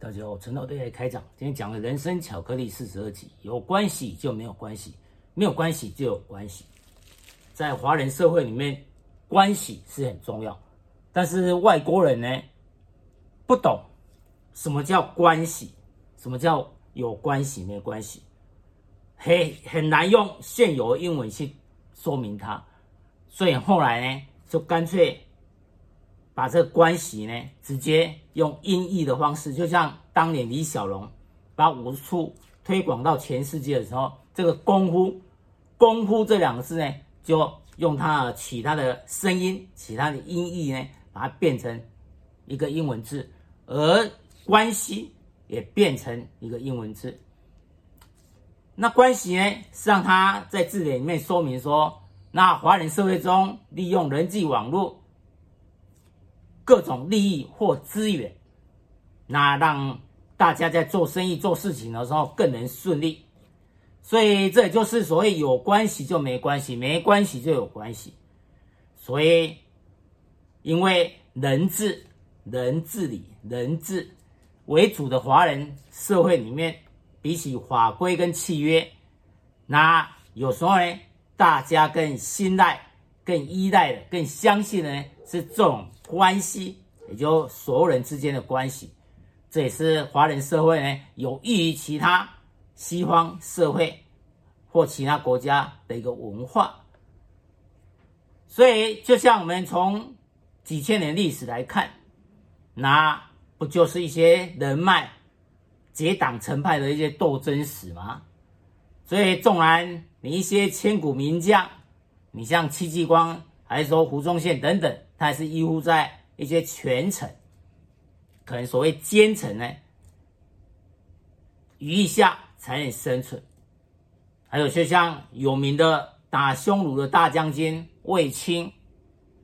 大家好，陈老师开讲。今天讲的人生巧克力四十二集，有关系就没有关系，没有关系就有关系。在华人社会里面，关系是很重要，但是外国人呢，不懂什么叫关系，什么叫有关系没关系，很很难用现有的英文去说明它，所以后来呢，就干脆。把这个关系呢，直接用音译的方式，就像当年李小龙把武术推广到全世界的时候，这个功夫，功夫这两个字呢，就用它取它的声音，取它的音译呢，把它变成一个英文字，而关系也变成一个英文字。那关系呢，是让他在字典里面说明说，那华人社会中利用人际网络。各种利益或资源，那让大家在做生意、做事情的时候更能顺利。所以这就是所谓有关系就没关系，没关系就有关系。所以，因为人治、人治理、人治为主的华人社会里面，比起法规跟契约，那有时候呢，大家更信赖、更依赖的、更相信的呢，是这种。关系，也就所有人之间的关系，这也是华人社会呢有益于其他西方社会或其他国家的一个文化。所以，就像我们从几千年历史来看，那不就是一些人脉结党成派的一些斗争史吗？所以，纵然你一些千古名将，你像戚继光，还是说胡宗宪等等。他还是依附在一些权臣，可能所谓奸臣呢，羽翼下才能生存。还有就像有名的打匈奴的大将军卫青，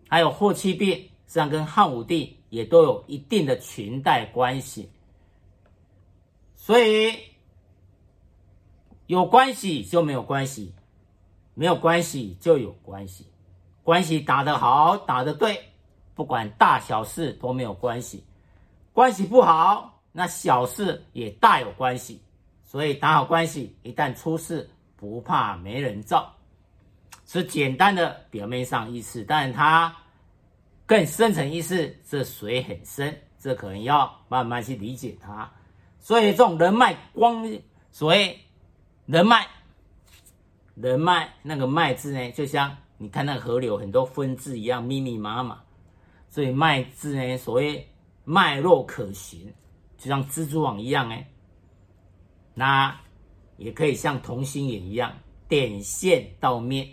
还有霍去病，实际上跟汉武帝也都有一定的裙带关系。所以有关系就没有关系，没有关系就有关系。关系打得好，打得对，不管大小事都没有关系；关系不好，那小事也大有关系。所以打好关系，一旦出事，不怕没人罩。是简单的表面上意思，但它更深层意思，这水很深，这可能要慢慢去理解它。所以这种人脉光，所谓人脉，人脉那个脉字呢，就像。你看那个河流，很多分支一样密密麻麻，所以脉字呢，所谓脉络可循，就像蜘蛛网一样哎。那也可以像同心圆一样，点线到面，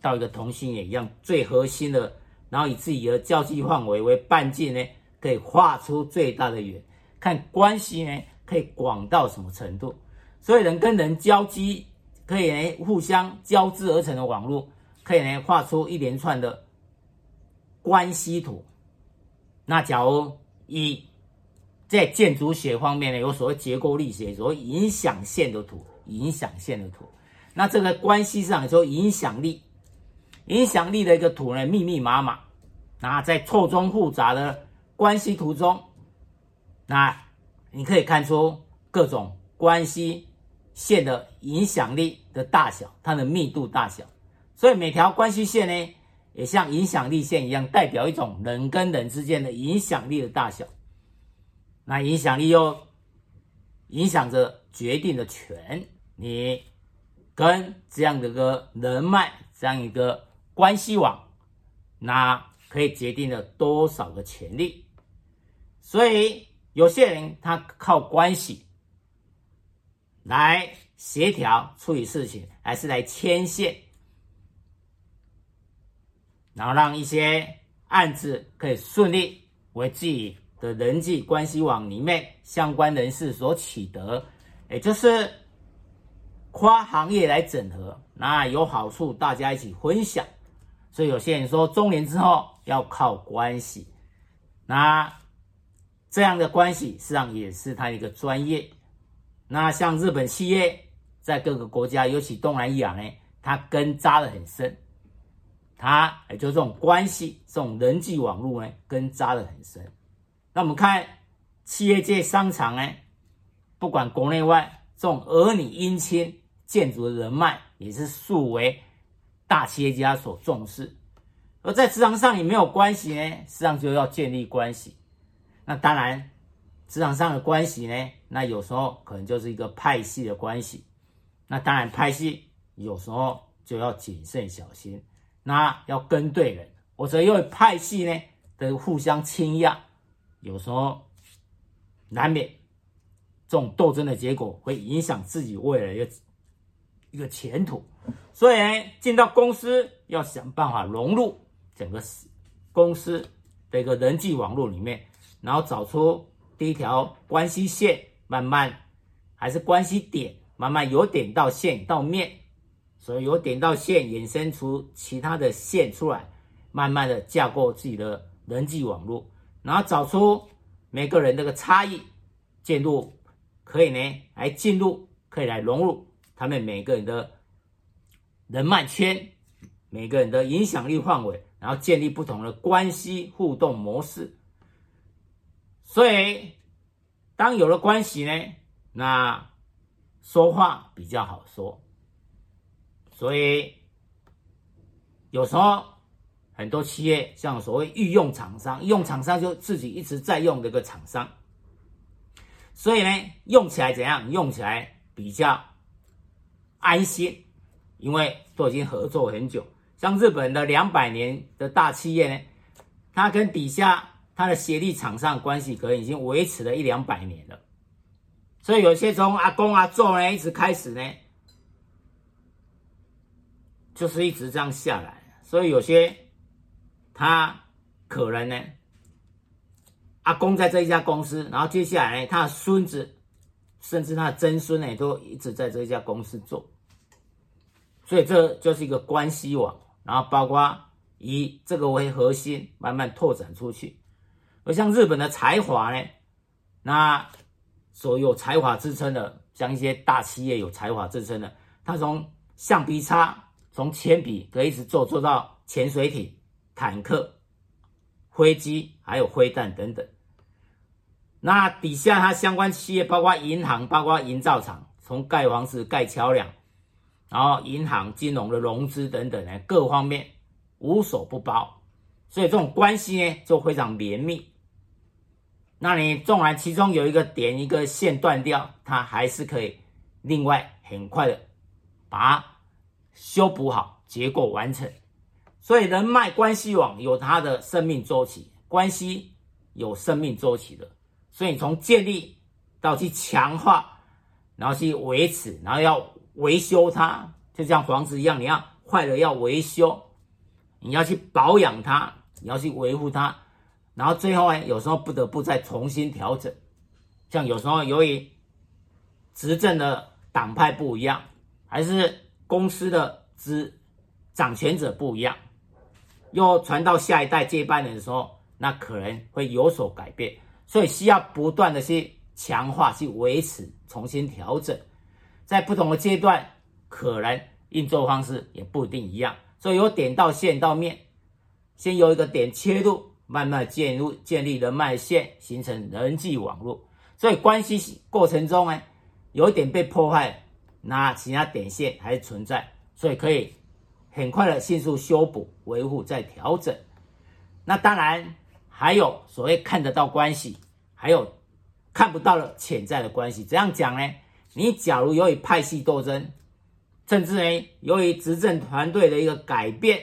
到一个同心圆一样最核心的，然后以自己的交际范围为半径呢，可以画出最大的圆。看关系呢，可以广到什么程度？所以人跟人交际，可以呢互相交织而成的网络。可以呢，画出一连串的关系图。那假如以在建筑学方面呢，有所谓结构力学，所谓影响线的图，影响线的图。那这个关系上说影响力，影响力的一个图呢，密密麻麻。那在错综复杂的关系图中，那你可以看出各种关系线的影响力的大小，它的密度大小。所以每条关系线呢，也像影响力线一样，代表一种人跟人之间的影响力的大小。那影响力又影响着决定的权，你跟这样的个人脉，这样一个关系网，那可以决定了多少个权利。所以有些人他靠关系来协调处理事情，还是来牵线。然后让一些案子可以顺利为自己的人际关系网里面相关人士所取得，也就是跨行业来整合，那有好处，大家一起分享。所以有些人说，中年之后要靠关系，那这样的关系实际上也是他一个专业。那像日本企业在各个国家，尤其东南亚呢，它根扎得很深。它也就这种关系，这种人际网络呢，根扎得很深。那我们看企业界商场呢，不管国内外，这种儿女姻亲建筑的人脉，也是数为大企业家所重视。而在职场上，你没有关系呢，实际上就要建立关系。那当然，职场上的关系呢，那有时候可能就是一个派系的关系。那当然，派系有时候就要谨慎小心，那要跟对人。或者因为派系呢的互相倾轧，有时候难免这种斗争的结果会影响自己未来的一个前途。所以呢，进到公司要想办法融入。整个公司的一个人际网络里面，然后找出第一条关系线，慢慢还是关系点，慢慢由点到线到面，所以由点到线衍生出其他的线出来，慢慢的架构自己的人际网络，然后找出每个人这个差异，进入可以呢来进入，可以来融入他们每个人的人脉圈，每个人的影响力范围。然后建立不同的关系互动模式，所以当有了关系呢，那说话比较好说。所以有时候很多企业像所谓御用厂商，御用厂商就自己一直在用这个厂商，所以呢，用起来怎样？用起来比较安心，因为都已经合作很久。像日本的两百年的大企业呢，它跟底下它的协力厂商关系可能已经维持了一两百年了，所以有些从阿公阿祖呢一直开始呢，就是一直这样下来，所以有些他可能呢，阿公在这一家公司，然后接下来呢，他的孙子甚至他的曾孙呢，都一直在这一家公司做，所以这就是一个关系网。然后包括以这个为核心，慢慢拓展出去。而像日本的才华呢，那所有才华支撑的，像一些大企业有才华支撑的，他从橡皮擦、从铅笔可以一直做做到潜水艇、坦克、飞机，还有飞弹等等。那底下它相关企业包括银行、包括营造厂，从盖房子、盖桥梁。然后银行、金融的融资等等呢，各方面无所不包，所以这种关系呢就非常绵密。那你纵然其中有一个点、一个线断掉，它还是可以另外很快的把它修补好，结构完成。所以人脉关系网有它的生命周期，关系有生命周期的，所以从建立到去强化，然后去维持，然后要。维修它，就像房子一样，你要坏了要维修，你要去保养它，你要去维护它，然后最后呢，有时候不得不再重新调整。像有时候由于执政的党派不一样，还是公司的执掌权者不一样，又传到下一代接班人的时候，那可能会有所改变，所以需要不断的去强化、去维持、重新调整。在不同的阶段，可能运作方式也不一定一样，所以由点到线到面，先由一个点切入，慢慢建入建立人脉线，形成人际网络。所以关系过程中呢，有一点被破坏，那其他点线还存在，所以可以很快的迅速修补、维护再调整。那当然还有所谓看得到关系，还有看不到的潜在的关系。怎样讲呢？你假如由于派系斗争，甚至呢，由于执政团队的一个改变，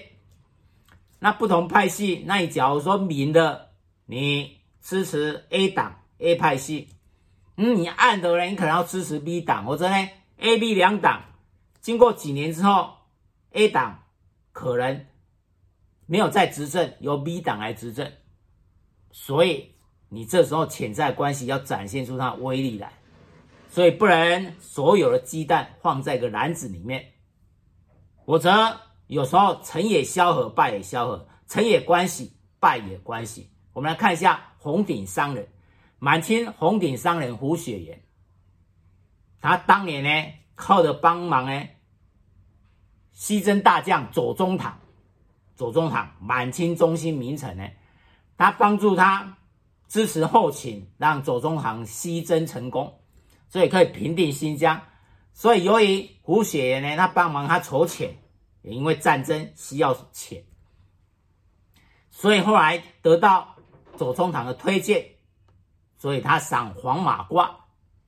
那不同派系，那你假如说明的，你支持 A 党 A 派系，嗯，你暗的人，你可能要支持 B 党，或者呢，A、B 两党，经过几年之后，A 党可能没有再执政，由 B 党来执政，所以你这时候潜在关系要展现出它的威力来。所以不能所有的鸡蛋放在一个篮子里面，否则有时候成也萧何，败也萧何，成也关系，败也关系。我们来看一下红顶商人，满清红顶商人胡雪岩，他当年呢靠着帮忙呢，西征大将左宗棠，左宗棠满清中心名臣呢，他帮助他支持后勤，让左宗棠西征成功，所以可以平定新疆。所以由于胡雪岩呢，他帮忙他筹钱，也因为战争需要钱，所以后来得到左宗棠的推荐，所以他赏黄马褂，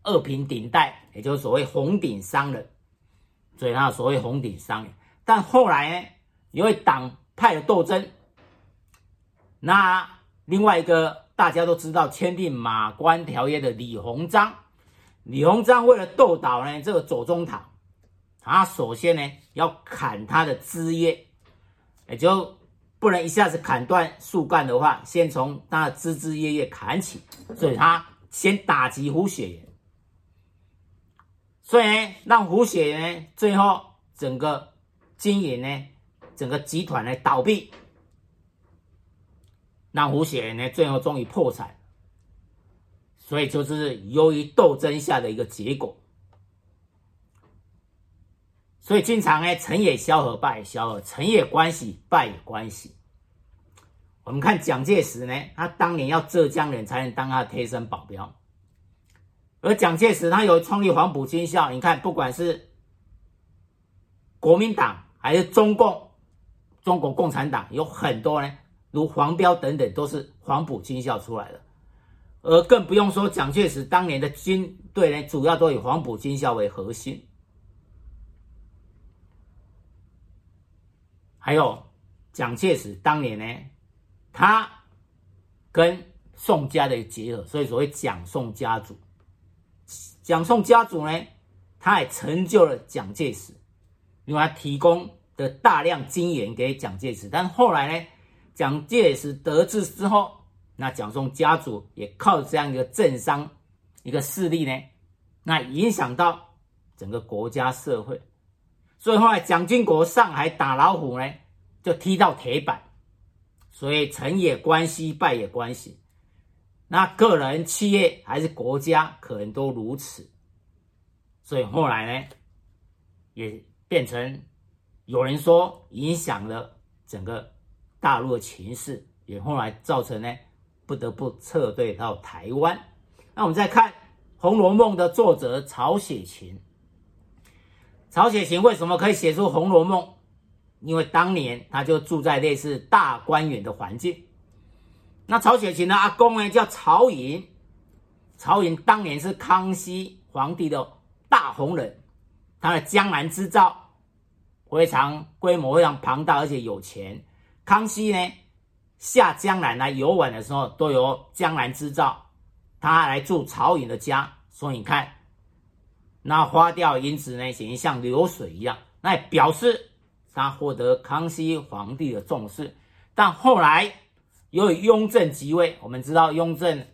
二品顶戴，也就是所谓红顶商人。所以他所谓红顶商人。但后来呢，因为党派的斗争，那另外一个大家都知道签订马关条约的李鸿章。李鸿章为了斗倒呢这个左宗棠，他首先呢要砍他的枝叶，也就不能一下子砍断树干的话，先从他的枝枝叶叶砍起，所以他先打击胡雪岩，所以呢让胡雪岩最后整个经营呢整个集团呢倒闭，让胡雪岩呢最后终于破产。所以就是由于斗争下的一个结果，所以经常呢，成也萧何，败也萧何，成也关系，败也关系。我们看蒋介石呢，他当年要浙江人才能当他的贴身保镖，而蒋介石他有创立黄埔军校，你看不管是国民党还是中共、中国共产党，有很多呢，如黄标等等，都是黄埔军校出来的。而更不用说蒋介石当年的军队呢，主要都以黄埔军校为核心。还有蒋介石当年呢，他跟宋家的结合，所以所谓蒋宋家族。蒋宋家族呢，他也成就了蒋介石，因为他提供的大量金元给蒋介石。但后来呢，蒋介石得志之后。那蒋宋家族也靠这样一个政商一个势力呢，那影响到整个国家社会，所以后来蒋经国上海打老虎呢，就踢到铁板，所以成也关系，败也关系。那个人、企业还是国家，可能都如此。所以后来呢，也变成有人说影响了整个大陆的情势，也后来造成呢。不得不撤退到台湾。那我们再看《红楼梦》的作者曹雪芹。曹雪芹为什么可以写出《红楼梦》？因为当年他就住在类似大观园的环境。那曹雪芹的阿公呢，叫曹寅。曹寅当年是康熙皇帝的大红人，他的江南织造非常规模非常庞大，而且有钱。康熙呢？下江南来游玩的时候，都由江南织造他来住曹寅的家，所以你看，那花掉银子呢，简直像流水一样，那也表示他获得康熙皇帝的重视。但后来由于雍正即位，我们知道雍正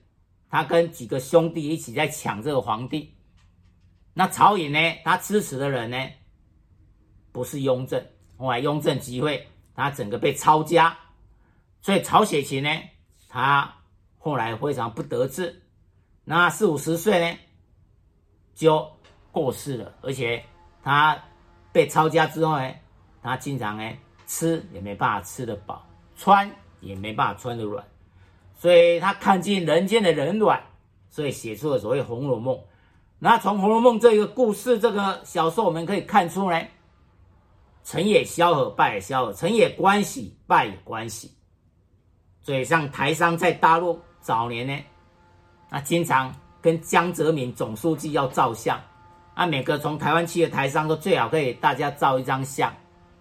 他跟几个兄弟一起在抢这个皇帝，那曹寅呢，他支持的人呢，不是雍正。后来雍正即位，他整个被抄家。所以曹雪芹呢，他后来非常不得志，那四五十岁呢就过世了，而且他被抄家之后呢，他经常呢吃也没办法吃得饱，穿也没办法穿得软，所以他看尽人间的冷暖，所以写出了所谓《红楼梦》。那从《红楼梦》这个故事这个小说，我们可以看出来，成也萧何，败也萧何，成也关系，败也关系。所以，像台商在大陆早年呢，那经常跟江泽民总书记要照相，啊，每个从台湾去的台商都最好可以大家照一张相，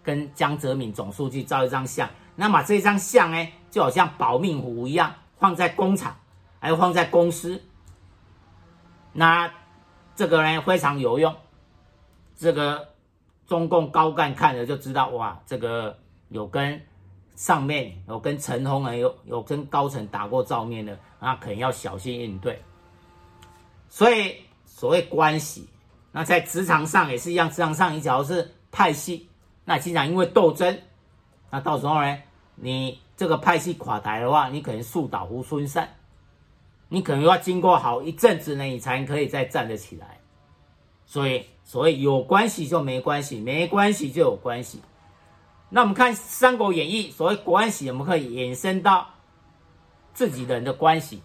跟江泽民总书记照一张相。那么这张相呢，就好像保命符一样，放在工厂，还有放在公司。那这个呢非常有用，这个中共高干看了就知道，哇，这个有跟。上面有跟陈洪啊，有有跟高层打过照面的，那可能要小心应对。所以所谓关系，那在职场上也是一样，职场上你假如是派系，那经常因为斗争，那到时候呢，你这个派系垮台的话，你可能树倒猢狲散，你可能要经过好一阵子呢，你才可以再站得起来。所以所谓有关系就没关系，没关系就有关系。那我们看《三国演义》，所谓关系，我们可以延伸到自己人的关系。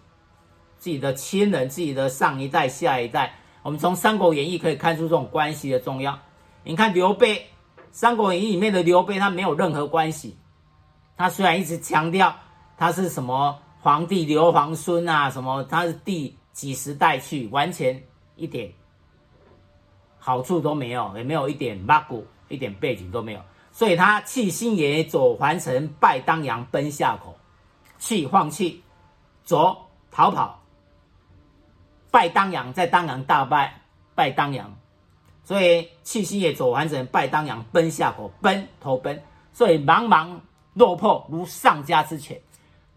自己的亲人、自己的上一代、下一代。我们从《三国演义》可以看出这种关系的重要。你看刘备，《三国演义》里面的刘备，他没有任何关系。他虽然一直强调他是什么皇帝刘皇孙啊，什么他是第几十代去，完全一点好处都没有，也没有一点八股，一点背景都没有。所以他弃新野，走环城，败当阳，奔下口。弃放弃，走逃跑，拜当阳，在当阳大败，拜当阳。所以七星也，走完整，拜当阳，奔下口，奔投奔。所以茫茫落魄如丧家之犬。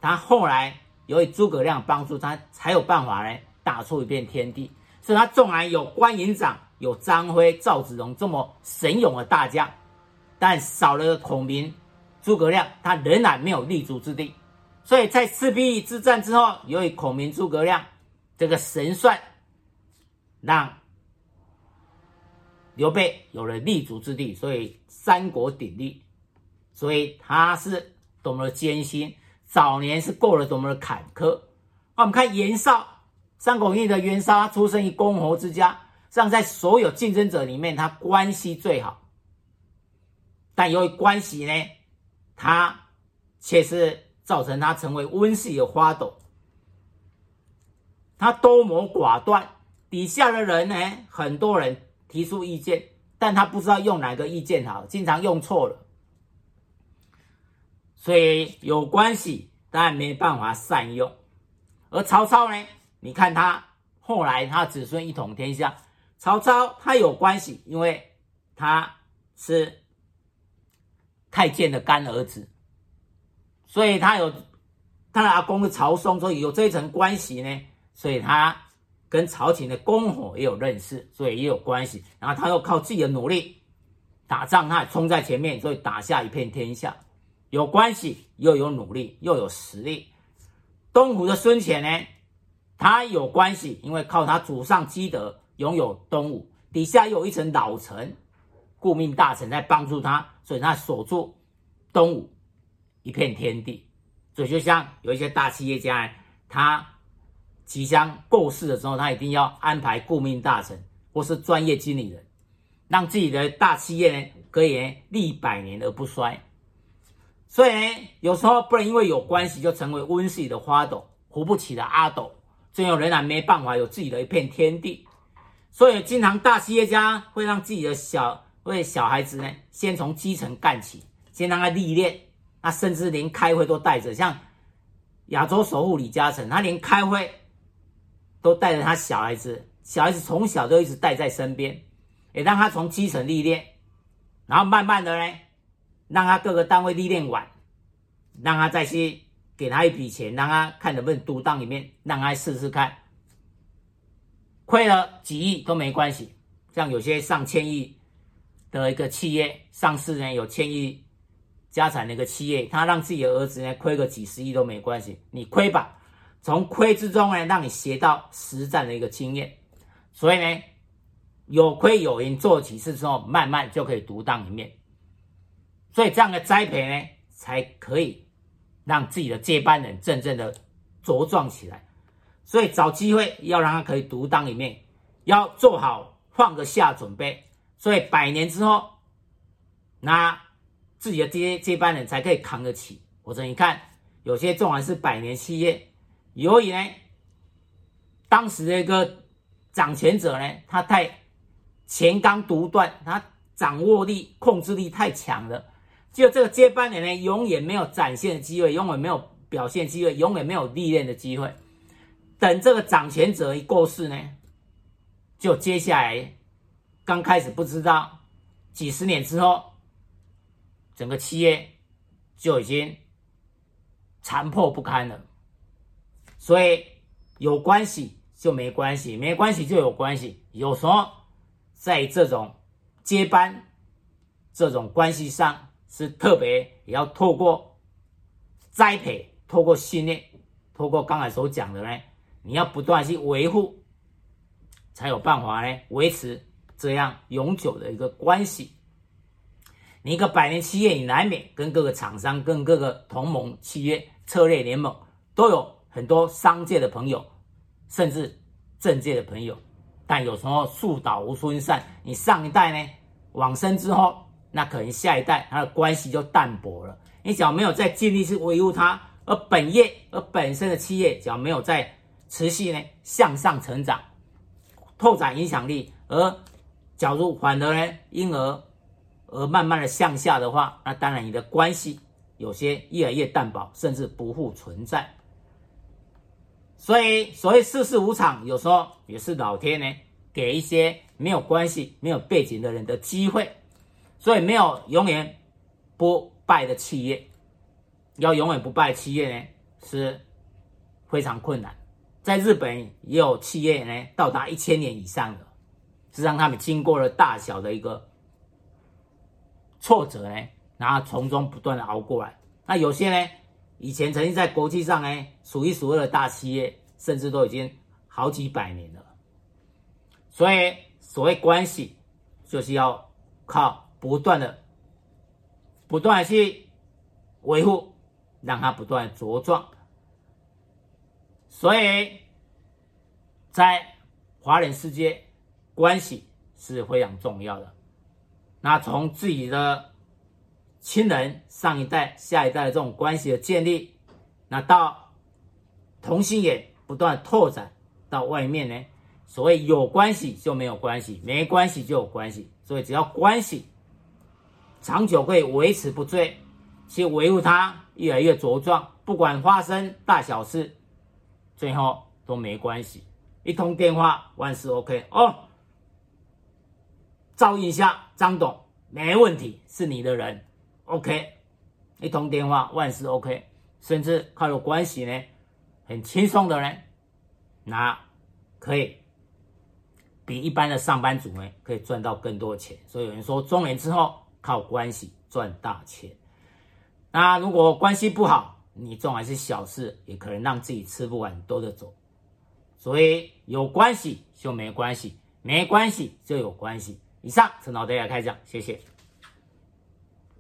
他后来由于诸葛亮帮助他，才有办法呢打出一片天地。所以他纵然有关云长，有张飞、赵子龙这么神勇的大将。但少了孔明、诸葛亮，他仍然没有立足之地。所以在赤壁之战之后，由于孔明、诸葛亮这个神算，让刘备有了立足之地，所以三国鼎立。所以他是多么的艰辛，早年是过了多么的坎坷。那我们看袁绍，《三国演义》的袁绍，他出生于公侯之家，这样在所有竞争者里面，他关系最好。但由于关系呢，他却是造成他成为温室的花朵。他多谋寡断，底下的人呢，很多人提出意见，但他不知道用哪个意见好，经常用错了。所以有关系，但没办法善用。而曹操呢，你看他后来他子孙一统天下，曹操他有关系，因为他是。太监的干儿子，所以他有他的阿公是曹嵩，所以有这一层关系呢，所以他跟朝廷的公侯也有认识，所以也有关系。然后他又靠自己的努力打仗，他也冲在前面，所以打下一片天下。有关系又有努力又有实力。东吴的孙权呢，他有关系，因为靠他祖上积德拥有东吴，底下又有一层老臣。顾命大臣在帮助他，所以他守住东吴一片天地。所以就像有一些大企业家，他即将过世的时候，他一定要安排顾命大臣或是专业经理人，让自己的大企业呢可以历百年而不衰。所以呢，有时候不能因为有关系就成为温室里的花朵，扶不起的阿斗，最后仍然没办法有自己的一片天地。所以，经常大企业家会让自己的小为小孩子呢，先从基层干起，先让他历练。那甚至连开会都带着，像亚洲首富李嘉诚，他连开会都带着他小孩子，小孩子从小都一直带在身边，也让他从基层历练，然后慢慢的呢，让他各个单位历练完，让他再去给他一笔钱，让他看能不能独当一面，让他试试看，亏了几亿都没关系，像有些上千亿。的一个企业上市呢，有千亿家产的一个企业，他让自己的儿子呢亏个几十亿都没关系，你亏吧，从亏之中呢让你学到实战的一个经验，所以呢有亏有赢做几次之后，慢慢就可以独当一面，所以这样的栽培呢才可以让自己的接班人真正的茁壮起来，所以找机会要让他可以独当一面，要做好放得下准备。所以百年之后，那自己的接接班人才可以扛得起。或者你看，有些纵然是百年企业，由于呢，当时的一个掌权者呢，他太乾纲独断，他掌握力、控制力太强了，就这个接班人呢，永远没有展现的机会，永远没有表现机会，永远没有历练的机会。等这个掌权者一过世呢，就接下来。刚开始不知道，几十年之后，整个企业就已经残破不堪了。所以有关系就没关系，没关系就有关系。有时候在这种接班这种关系上，是特别也要透过栽培、透过训练、透过刚才所讲的呢，你要不断去维护，才有办法呢维持。这样永久的一个关系，你一个百年企业，你难免跟各个厂商、跟各个同盟企业策略联盟，都有很多商界的朋友甚至政界的朋友。但有时候树倒猢狲散，你上一代呢往生之后，那可能下一代他的关系就淡薄了。你只要没有在尽力去维护它，而本业而本身的企业只要没有在持续呢向上成长、拓展影响力，而假如反而呢因而而慢慢的向下的话，那当然你的关系有些越来越淡薄，甚至不复存在。所以，所谓世事无常，有时候也是老天呢给一些没有关系、没有背景的人的机会。所以，没有永远不败的企业，要永远不败的企业呢是非常困难。在日本也有企业呢到达一千年以上的，是让他们经过了大小的一个挫折呢，然后从中不断的熬过来。那有些呢？以前曾经在国际上呢，数一数二的大企业，甚至都已经好几百年了。所以，所谓关系，就是要靠不断的、不断的去维护，让它不断茁壮。所以，在华人世界，关系是非常重要的。那从自己的。亲人、上一代、下一代的这种关系的建立，那到同心眼不断拓展到外面呢？所谓有关系就没有关系，没关系就有关系。所以只要关系长久可以维持不坠，去维护它越来越茁壮，不管发生大小事，最后都没关系。一通电话，万事 OK 哦。照应一下张董，没问题，是你的人。OK，一通电话万事 OK，甚至靠有关系呢，很轻松的人，那可以比一般的上班族呢，可以赚到更多钱。所以有人说中年之后靠关系赚大钱。那如果关系不好，你纵然是小事，也可能让自己吃不完兜着走。所以有关系就没关系，没关系就有关系。以上，陈老爹来开讲，谢谢。